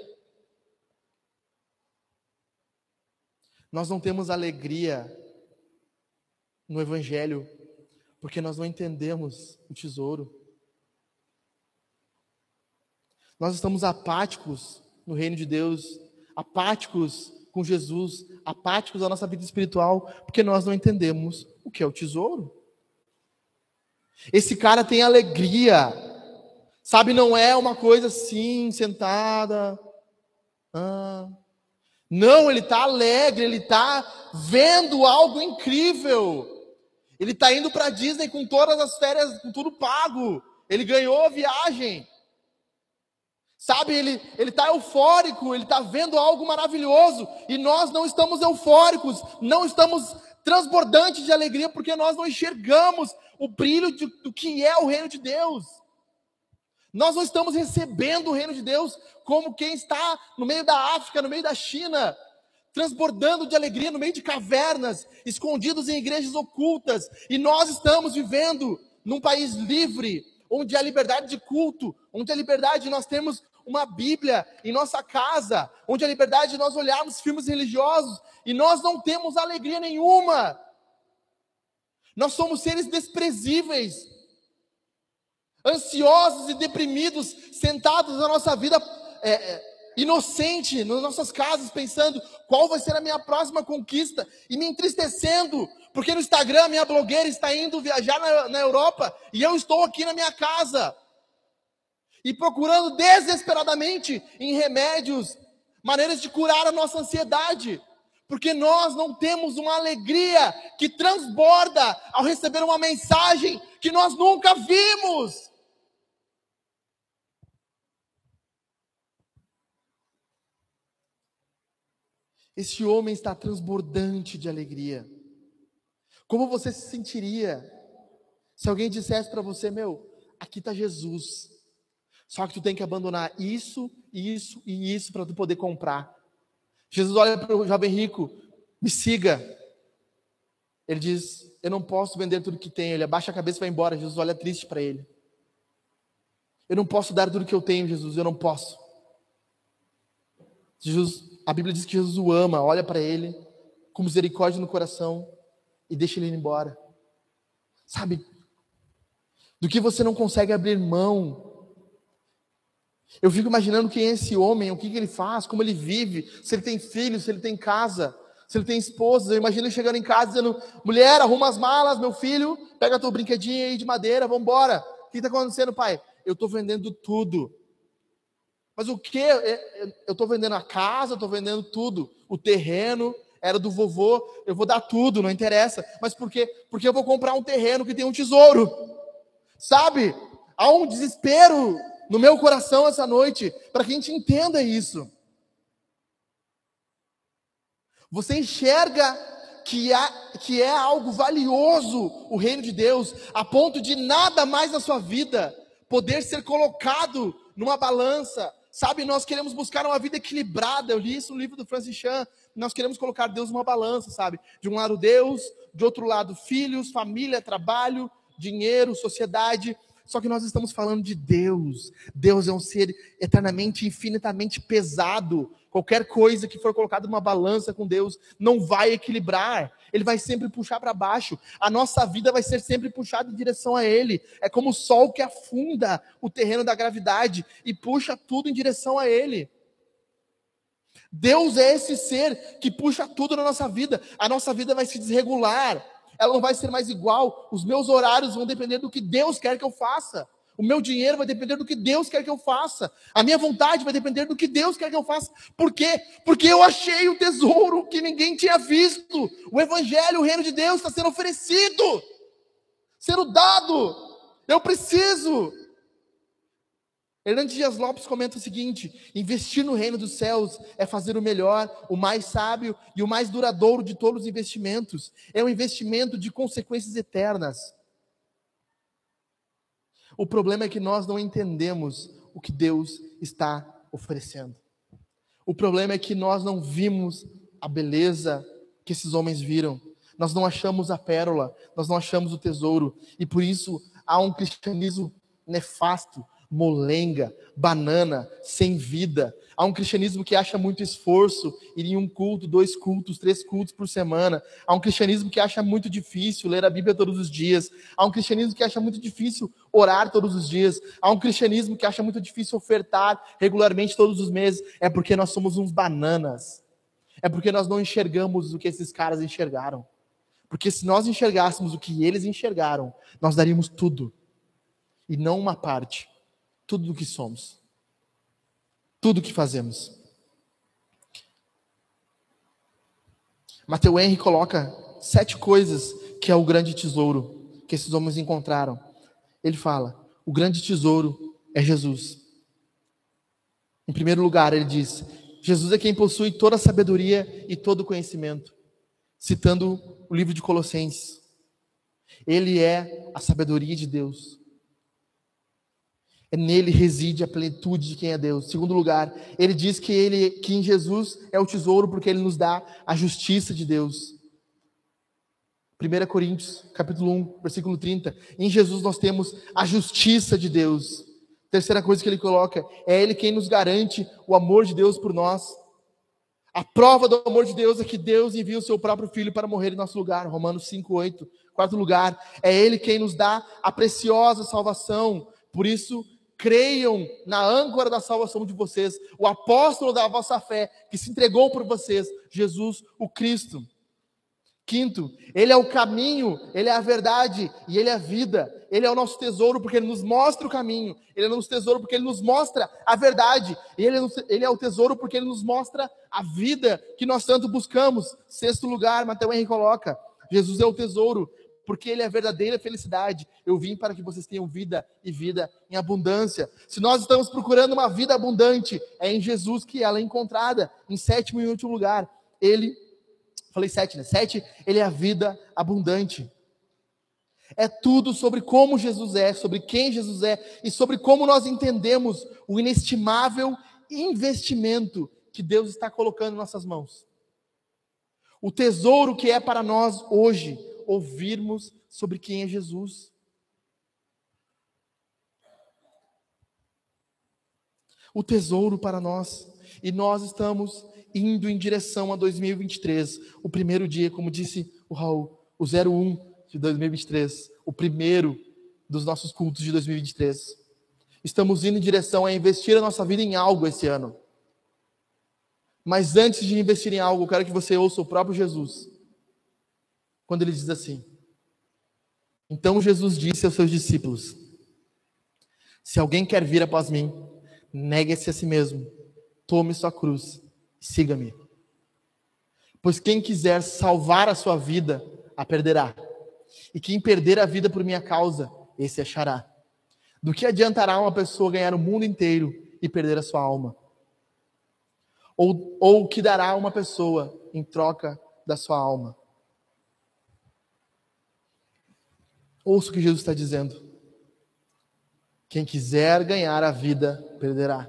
Nós não temos alegria no Evangelho, porque nós não entendemos o tesouro. Nós estamos apáticos no reino de Deus, apáticos com Jesus, apáticos à nossa vida espiritual, porque nós não entendemos o que é o tesouro. Esse cara tem alegria, sabe? Não é uma coisa assim, sentada. Ah. Não, ele está alegre, ele está vendo algo incrível. Ele está indo para Disney com todas as férias, com tudo pago. Ele ganhou a viagem. Sabe, ele ele está eufórico, ele está vendo algo maravilhoso e nós não estamos eufóricos, não estamos transbordantes de alegria porque nós não enxergamos o brilho de, do que é o reino de Deus. Nós não estamos recebendo o reino de Deus como quem está no meio da África, no meio da China, transbordando de alegria no meio de cavernas, escondidos em igrejas ocultas, e nós estamos vivendo num país livre, onde há liberdade de culto, onde há liberdade nós temos uma Bíblia em nossa casa, onde há liberdade de nós olharmos filmes religiosos e nós não temos alegria nenhuma. Nós somos seres desprezíveis, ansiosos e deprimidos, sentados na nossa vida é, é, inocente nas nossas casas, pensando qual vai ser a minha próxima conquista e me entristecendo, porque no Instagram minha blogueira está indo viajar na, na Europa e eu estou aqui na minha casa e procurando desesperadamente em remédios, maneiras de curar a nossa ansiedade, porque nós não temos uma alegria que transborda ao receber uma mensagem que nós nunca vimos. Esse homem está transbordante de alegria. Como você se sentiria se alguém dissesse para você, meu, aqui está Jesus. Só que tu tem que abandonar isso, isso e isso para tu poder comprar. Jesus olha para o jovem rico, me siga. Ele diz, eu não posso vender tudo que tenho. Ele abaixa a cabeça e vai embora. Jesus olha triste para ele. Eu não posso dar tudo que eu tenho, Jesus, eu não posso. Jesus a Bíblia diz que Jesus o ama, olha para ele com misericórdia no coração e deixa ele ir embora. Sabe? Do que você não consegue abrir mão. Eu fico imaginando quem é esse homem, o que, que ele faz, como ele vive, se ele tem filhos, se ele tem casa, se ele tem esposa. Eu imagino ele chegando em casa dizendo: mulher, arruma as malas, meu filho, pega teu brinquedinho aí de madeira, vamos embora. O que está acontecendo, pai? Eu estou vendendo tudo. Mas o que? É, é, eu estou vendendo a casa, estou vendendo tudo. O terreno era do vovô, eu vou dar tudo, não interessa. Mas por quê? Porque eu vou comprar um terreno que tem um tesouro. Sabe? Há um desespero no meu coração essa noite para que a gente entenda isso. Você enxerga que é, que é algo valioso o reino de Deus, a ponto de nada mais na sua vida poder ser colocado numa balança Sabe, nós queremos buscar uma vida equilibrada. Eu li isso no livro do Francis Chan. nós queremos colocar Deus numa balança, sabe? De um lado Deus, de outro lado filhos, família, trabalho, dinheiro, sociedade. Só que nós estamos falando de Deus. Deus é um ser eternamente, infinitamente pesado. Qualquer coisa que for colocada numa balança com Deus não vai equilibrar. Ele vai sempre puxar para baixo. A nossa vida vai ser sempre puxada em direção a Ele. É como o sol que afunda o terreno da gravidade e puxa tudo em direção a Ele. Deus é esse ser que puxa tudo na nossa vida. A nossa vida vai se desregular ela não vai ser mais igual. Os meus horários vão depender do que Deus quer que eu faça. O meu dinheiro vai depender do que Deus quer que eu faça. A minha vontade vai depender do que Deus quer que eu faça. Por quê? Porque eu achei o tesouro que ninguém tinha visto. O Evangelho, o reino de Deus está sendo oferecido, sendo dado. Eu preciso. Hernandes Dias Lopes comenta o seguinte: investir no reino dos céus é fazer o melhor, o mais sábio e o mais duradouro de todos os investimentos. É um investimento de consequências eternas. O problema é que nós não entendemos o que Deus está oferecendo. O problema é que nós não vimos a beleza que esses homens viram. Nós não achamos a pérola, nós não achamos o tesouro. E por isso há um cristianismo nefasto, molenga, banana, sem vida. Há um cristianismo que acha muito esforço ir em um culto, dois cultos, três cultos por semana. Há um cristianismo que acha muito difícil ler a Bíblia todos os dias. Há um cristianismo que acha muito difícil orar todos os dias. Há um cristianismo que acha muito difícil ofertar regularmente todos os meses. É porque nós somos uns bananas. É porque nós não enxergamos o que esses caras enxergaram. Porque se nós enxergássemos o que eles enxergaram, nós daríamos tudo. E não uma parte tudo o que somos, tudo o que fazemos. Mateus Henry coloca sete coisas que é o grande tesouro que esses homens encontraram. Ele fala: o grande tesouro é Jesus. Em primeiro lugar, ele diz: Jesus é quem possui toda a sabedoria e todo o conhecimento. Citando o livro de Colossenses. Ele é a sabedoria de Deus. É nele reside a plenitude de quem é Deus. Segundo lugar, ele diz que ele que em Jesus é o tesouro porque ele nos dá a justiça de Deus. 1 Coríntios, capítulo 1, versículo 30. Em Jesus nós temos a justiça de Deus. Terceira coisa que ele coloca, é ele quem nos garante o amor de Deus por nós. A prova do amor de Deus é que Deus envia o seu próprio filho para morrer em nosso lugar. Romanos 8. Quarto lugar, é ele quem nos dá a preciosa salvação. Por isso, creiam na âncora da salvação de vocês, o apóstolo da vossa fé, que se entregou por vocês, Jesus o Cristo. Quinto, Ele é o caminho, Ele é a verdade e Ele é a vida. Ele é o nosso tesouro porque Ele nos mostra o caminho. Ele é o nosso tesouro porque Ele nos mostra a verdade. Ele, é ele é o tesouro porque Ele nos mostra a vida que nós tanto buscamos. Sexto lugar, Mateus Henrique coloca: Jesus é o tesouro porque Ele é a verdadeira felicidade. Eu vim para que vocês tenham vida e vida em abundância. Se nós estamos procurando uma vida abundante, é em Jesus que ela é encontrada. Em sétimo e último lugar, Ele, falei sete, né? Sete, Ele é a vida abundante. É tudo sobre como Jesus é, sobre quem Jesus é e sobre como nós entendemos o inestimável investimento que Deus está colocando em nossas mãos. O tesouro que é para nós hoje, ouvirmos sobre quem é Jesus. O tesouro para nós. E nós estamos indo em direção a 2023. O primeiro dia, como disse o Raul, o 01 de 2023. O primeiro dos nossos cultos de 2023. Estamos indo em direção a investir a nossa vida em algo esse ano. Mas antes de investir em algo, eu quero que você ouça o próprio Jesus quando ele diz assim: Então Jesus disse aos seus discípulos: Se alguém quer vir após mim, negue-se a si mesmo, tome sua cruz e siga-me. Pois quem quiser salvar a sua vida, a perderá. E quem perder a vida por minha causa, esse achará. Do que adiantará uma pessoa ganhar o mundo inteiro e perder a sua alma? Ou, o que dará uma pessoa em troca da sua alma? Ouça o que Jesus está dizendo. Quem quiser ganhar a vida, perderá.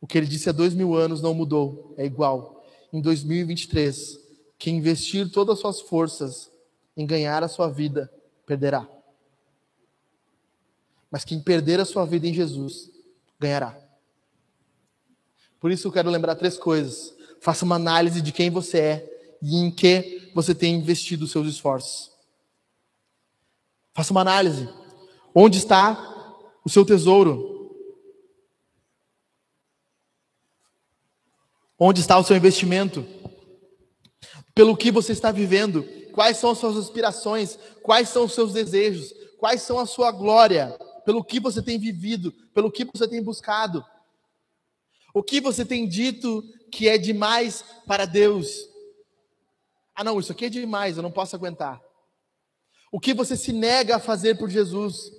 O que ele disse há dois mil anos não mudou, é igual. em 2023: quem investir todas as suas forças em ganhar a sua vida, perderá. Mas quem perder a sua vida em Jesus, ganhará. Por isso eu quero lembrar três coisas. Faça uma análise de quem você é e em que você tem investido os seus esforços. Faça uma análise. Onde está o seu tesouro? Onde está o seu investimento? Pelo que você está vivendo? Quais são as suas aspirações? Quais são os seus desejos? Quais são a sua glória? Pelo que você tem vivido? Pelo que você tem buscado? O que você tem dito que é demais para Deus? Ah, não, isso aqui é demais, eu não posso aguentar. O que você se nega a fazer por Jesus?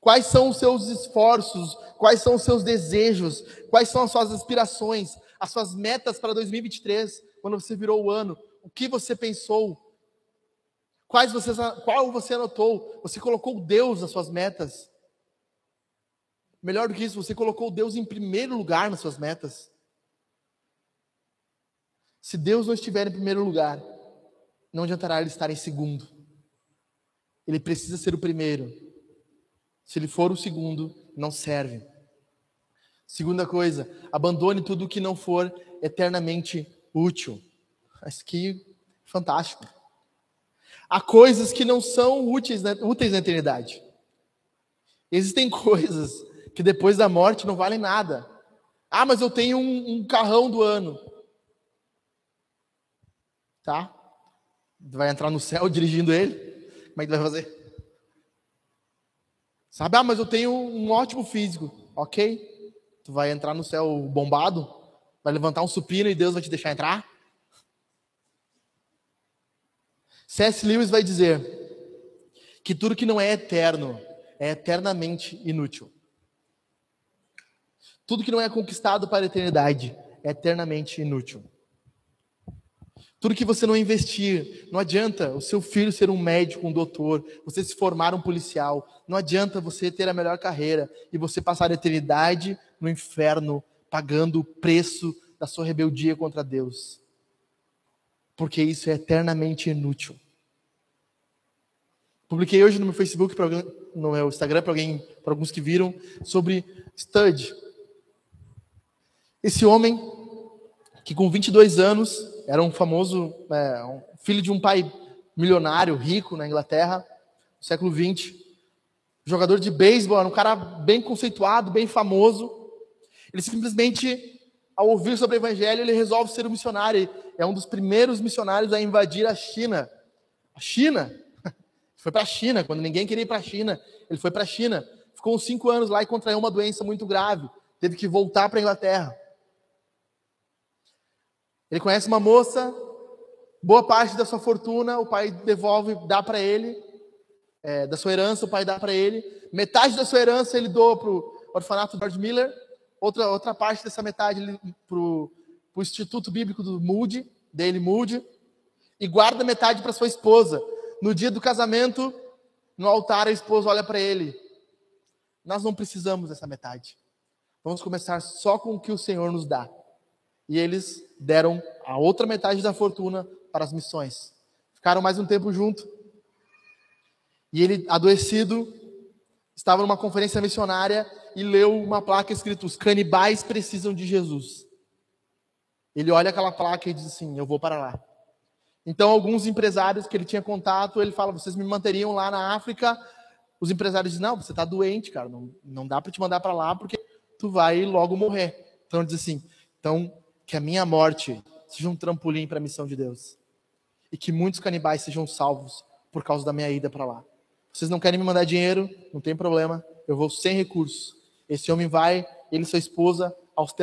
Quais são os seus esforços? Quais são os seus desejos? Quais são as suas aspirações? as suas metas para 2023, quando você virou o ano, o que você pensou? Quais você, qual você anotou? Você colocou Deus nas suas metas? Melhor do que isso, você colocou Deus em primeiro lugar nas suas metas. Se Deus não estiver em primeiro lugar, não adiantará ele estar em segundo. Ele precisa ser o primeiro. Se ele for o segundo, não serve. Segunda coisa, abandone tudo que não for eternamente útil. Mas que fantástico. Há coisas que não são úteis, né, úteis na eternidade. Existem coisas que depois da morte não valem nada. Ah, mas eu tenho um, um carrão do ano. Tá? Vai entrar no céu dirigindo ele? Como é que vai fazer? Sabe? Ah, mas eu tenho um ótimo físico. Ok? Tu vai entrar no céu bombado? Vai levantar um supino e Deus vai te deixar entrar? C.S. Lewis vai dizer que tudo que não é eterno é eternamente inútil. Tudo que não é conquistado para a eternidade é eternamente inútil. Tudo que você não investir, não adianta o seu filho ser um médico, um doutor, você se formar um policial, não adianta você ter a melhor carreira e você passar a eternidade no inferno pagando o preço da sua rebeldia contra Deus. Porque isso é eternamente inútil. Publiquei hoje no meu Facebook, no meu Instagram, para alguém, para alguns que viram, sobre Stud. Esse homem que com 22 anos era um famoso é, um filho de um pai milionário, rico na Inglaterra, no século XX. Jogador de beisebol, era um cara bem conceituado, bem famoso. Ele simplesmente, ao ouvir sobre o evangelho, ele resolve ser um missionário. É um dos primeiros missionários a invadir a China. A China? Foi para a China, quando ninguém queria ir para a China, ele foi para a China. Ficou uns cinco anos lá e contraiu uma doença muito grave. Teve que voltar para a Inglaterra. Ele conhece uma moça, boa parte da sua fortuna o pai devolve, dá para ele, é, da sua herança o pai dá para ele, metade da sua herança ele doa para o orfanato George Miller, outra, outra parte dessa metade para o Instituto Bíblico do Moody, dele Moody, e guarda metade para sua esposa. No dia do casamento, no altar, a esposa olha para ele. Nós não precisamos dessa metade. Vamos começar só com o que o Senhor nos dá e eles deram a outra metade da fortuna para as missões. Ficaram mais um tempo junto. E ele, adoecido, estava numa conferência missionária e leu uma placa escrita: Os canibais precisam de Jesus. Ele olha aquela placa e diz assim: Eu vou para lá. Então, alguns empresários que ele tinha contato, ele fala: Vocês me manteriam lá na África? Os empresários dizem: Não, você está doente, cara, não, não dá para te mandar para lá porque tu vai logo morrer. Então, ele diz assim: Então, que a minha morte seja um trampolim para a missão de Deus. E que muitos canibais sejam salvos por causa da minha ida para lá. Vocês não querem me mandar dinheiro? Não tem problema. Eu vou sem recursos. Esse homem vai, ele e sua esposa,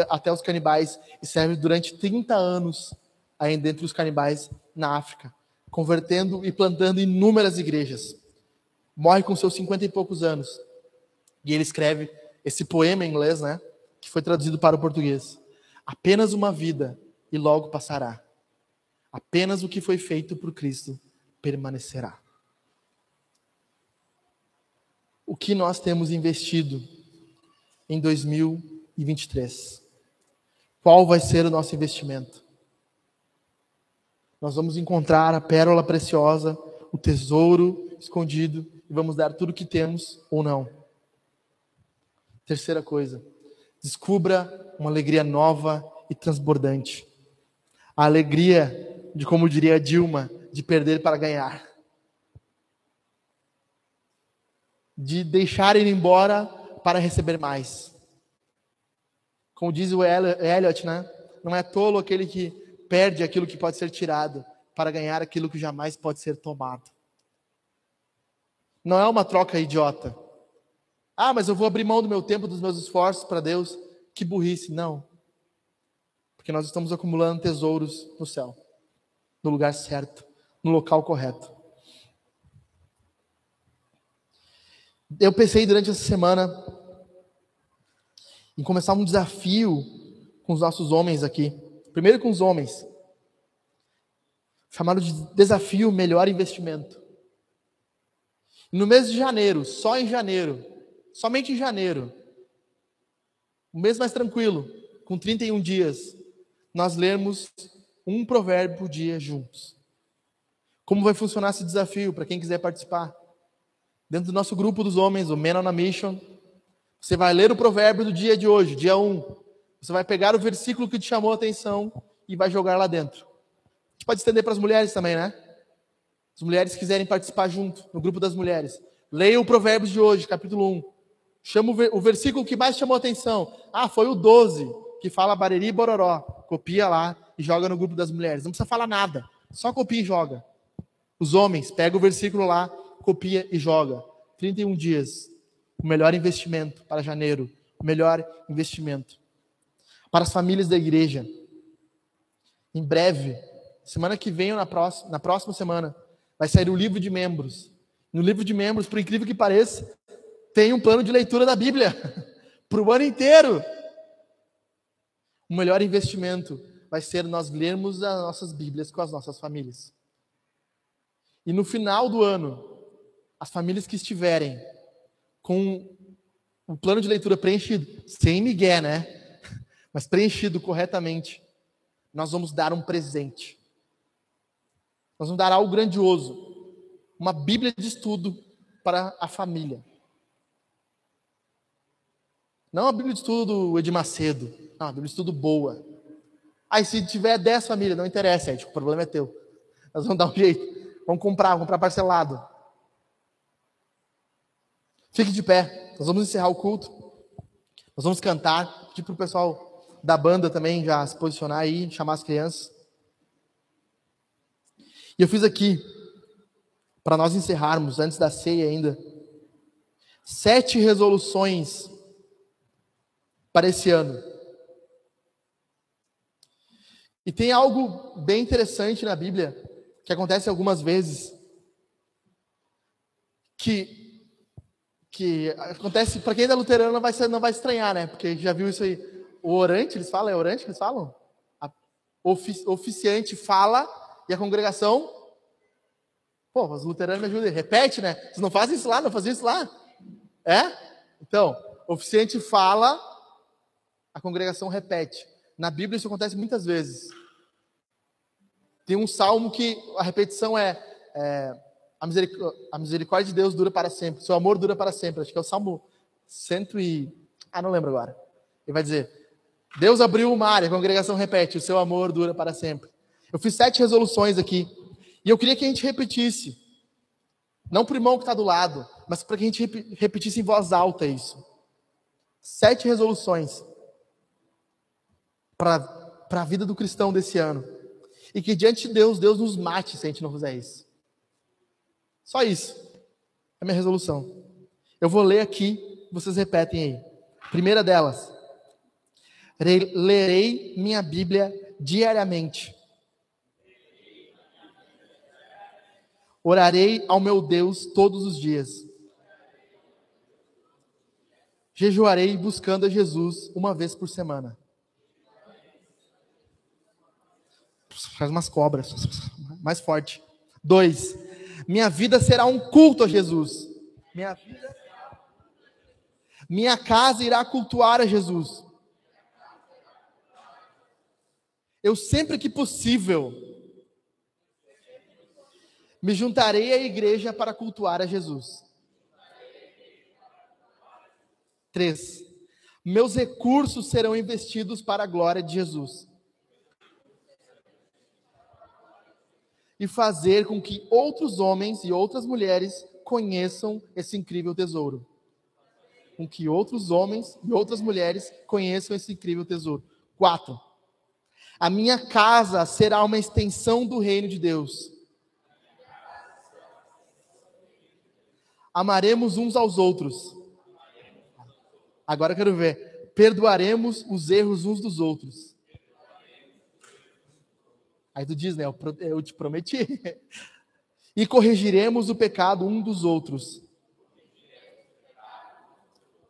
até os canibais e serve durante 30 anos ainda entre os canibais na África, convertendo e plantando inúmeras igrejas. Morre com seus 50 e poucos anos. E ele escreve esse poema em inglês, né, que foi traduzido para o português. Apenas uma vida e logo passará. Apenas o que foi feito por Cristo permanecerá. O que nós temos investido em 2023? Qual vai ser o nosso investimento? nós vamos encontrar a pérola preciosa, o tesouro escondido e vamos dar tudo o que temos ou não. Terceira coisa, descubra uma alegria nova e transbordante. A alegria de, como diria Dilma, de perder para ganhar. De deixar ir embora para receber mais. Como diz o Elliot, né? Não é tolo aquele que perde aquilo que pode ser tirado para ganhar aquilo que jamais pode ser tomado. Não é uma troca idiota. Ah, mas eu vou abrir mão do meu tempo, dos meus esforços para Deus. Que burrice. Não. Porque nós estamos acumulando tesouros no céu, no lugar certo, no local correto. Eu pensei durante essa semana em começar um desafio com os nossos homens aqui. Primeiro com os homens. Chamado de desafio melhor investimento. No mês de janeiro, só em janeiro, somente em janeiro, um mês mais tranquilo, com 31 dias, nós lermos um provérbio por dia juntos. Como vai funcionar esse desafio para quem quiser participar? Dentro do nosso grupo dos homens, o Men on a Mission, você vai ler o provérbio do dia de hoje, dia 1. Você vai pegar o versículo que te chamou a atenção e vai jogar lá dentro. A gente pode estender para as mulheres também, né? As mulheres quiserem participar junto, no grupo das mulheres. Leia o Provérbios de hoje, capítulo 1. Chama o versículo que mais chamou a atenção. Ah, foi o 12, que fala Bareri e Bororó. Copia lá e joga no grupo das mulheres. Não precisa falar nada. Só copia e joga. Os homens, pega o versículo lá, copia e joga. 31 dias. O melhor investimento para janeiro. O melhor investimento. Para as famílias da igreja. Em breve, semana que vem ou na próxima, na próxima semana, vai sair o livro de membros. No livro de membros, por incrível que pareça, tem um plano de leitura da Bíblia para o ano inteiro. O melhor investimento vai ser nós lermos as nossas Bíblias com as nossas famílias. E no final do ano, as famílias que estiverem com o plano de leitura preenchido, sem migué, né? Mas preenchido corretamente, nós vamos dar um presente. Nós vamos dar algo grandioso. Uma Bíblia de estudo para a família. Não a Bíblia de estudo do Edir Macedo. Não, a Bíblia de estudo boa. Aí se tiver 10 famílias, não interessa, Ed, o problema é teu. Nós vamos dar um jeito. Vamos comprar, vamos comprar parcelado. Fique de pé. Nós vamos encerrar o culto. Nós vamos cantar. Pedir para o pessoal da banda também já se posicionar aí, chamar as crianças. E eu fiz aqui, para nós encerrarmos, antes da ceia ainda, sete resoluções para esse ano. E tem algo bem interessante na Bíblia, que acontece algumas vezes, que, que acontece, para quem é luterano não vai, não vai estranhar, né? Porque já viu isso aí. O orante, eles falam? É orante que eles falam? A ofici, oficiante fala e a congregação, pô, os luteranos me ajudem, repete, né? Vocês não fazem isso lá, não fazem isso lá. É? Então, oficiante fala, a congregação repete. Na Bíblia isso acontece muitas vezes. Tem um salmo que a repetição é, é a, misericórdia, a, misericórdia, de Deus dura para sempre, seu amor dura para sempre. Acho que é o salmo cento e... Ah, não lembro agora. Ele vai dizer, Deus abriu o mar, a congregação repete, o seu amor dura para sempre. Eu fiz sete resoluções aqui. E eu queria que a gente repetisse. Não para o irmão que está do lado, mas para que a gente repetisse em voz alta isso. Sete resoluções para a vida do cristão desse ano. E que diante de Deus, Deus nos mate se a gente não fizer isso. Só isso. É minha resolução. Eu vou ler aqui, vocês repetem aí. Primeira delas. Lerei minha Bíblia diariamente Orarei ao meu Deus todos os dias. Jejuarei buscando a Jesus uma vez por semana. Faz umas cobras. Mais forte. Dois. Minha vida será um culto a Jesus. Minha vida. Minha casa irá cultuar a Jesus. Eu sempre que possível Me juntarei à igreja para cultuar a Jesus. Três. Meus recursos serão investidos para a glória de Jesus. E fazer com que outros homens e outras mulheres conheçam esse incrível tesouro. Com que outros homens e outras mulheres conheçam esse incrível tesouro. Quatro. A minha casa será uma extensão do reino de Deus. Amaremos uns aos outros. Agora eu quero ver. Perdoaremos os erros uns dos outros. Aí tu diz, né? Eu, te prometi. E corrigiremos o pecado um dos outros.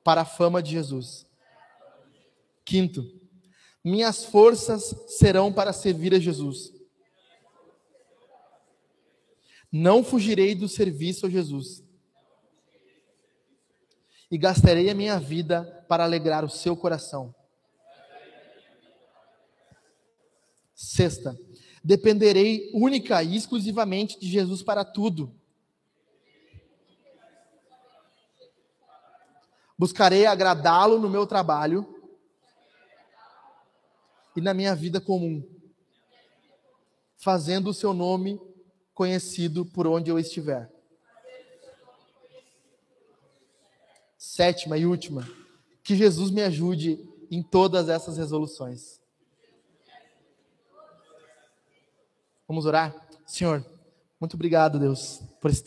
Para a fama de Jesus. Quinto, minhas forças serão para servir a Jesus. Não fugirei do serviço a Jesus. E gastarei a minha vida para alegrar o seu coração. Sexta, Dependerei única e exclusivamente de Jesus para tudo. Buscarei agradá-lo no meu trabalho e na minha vida comum, fazendo o seu nome conhecido por onde eu estiver. Sétima e última, que Jesus me ajude em todas essas resoluções. Vamos orar? Senhor, muito obrigado, Deus, por esse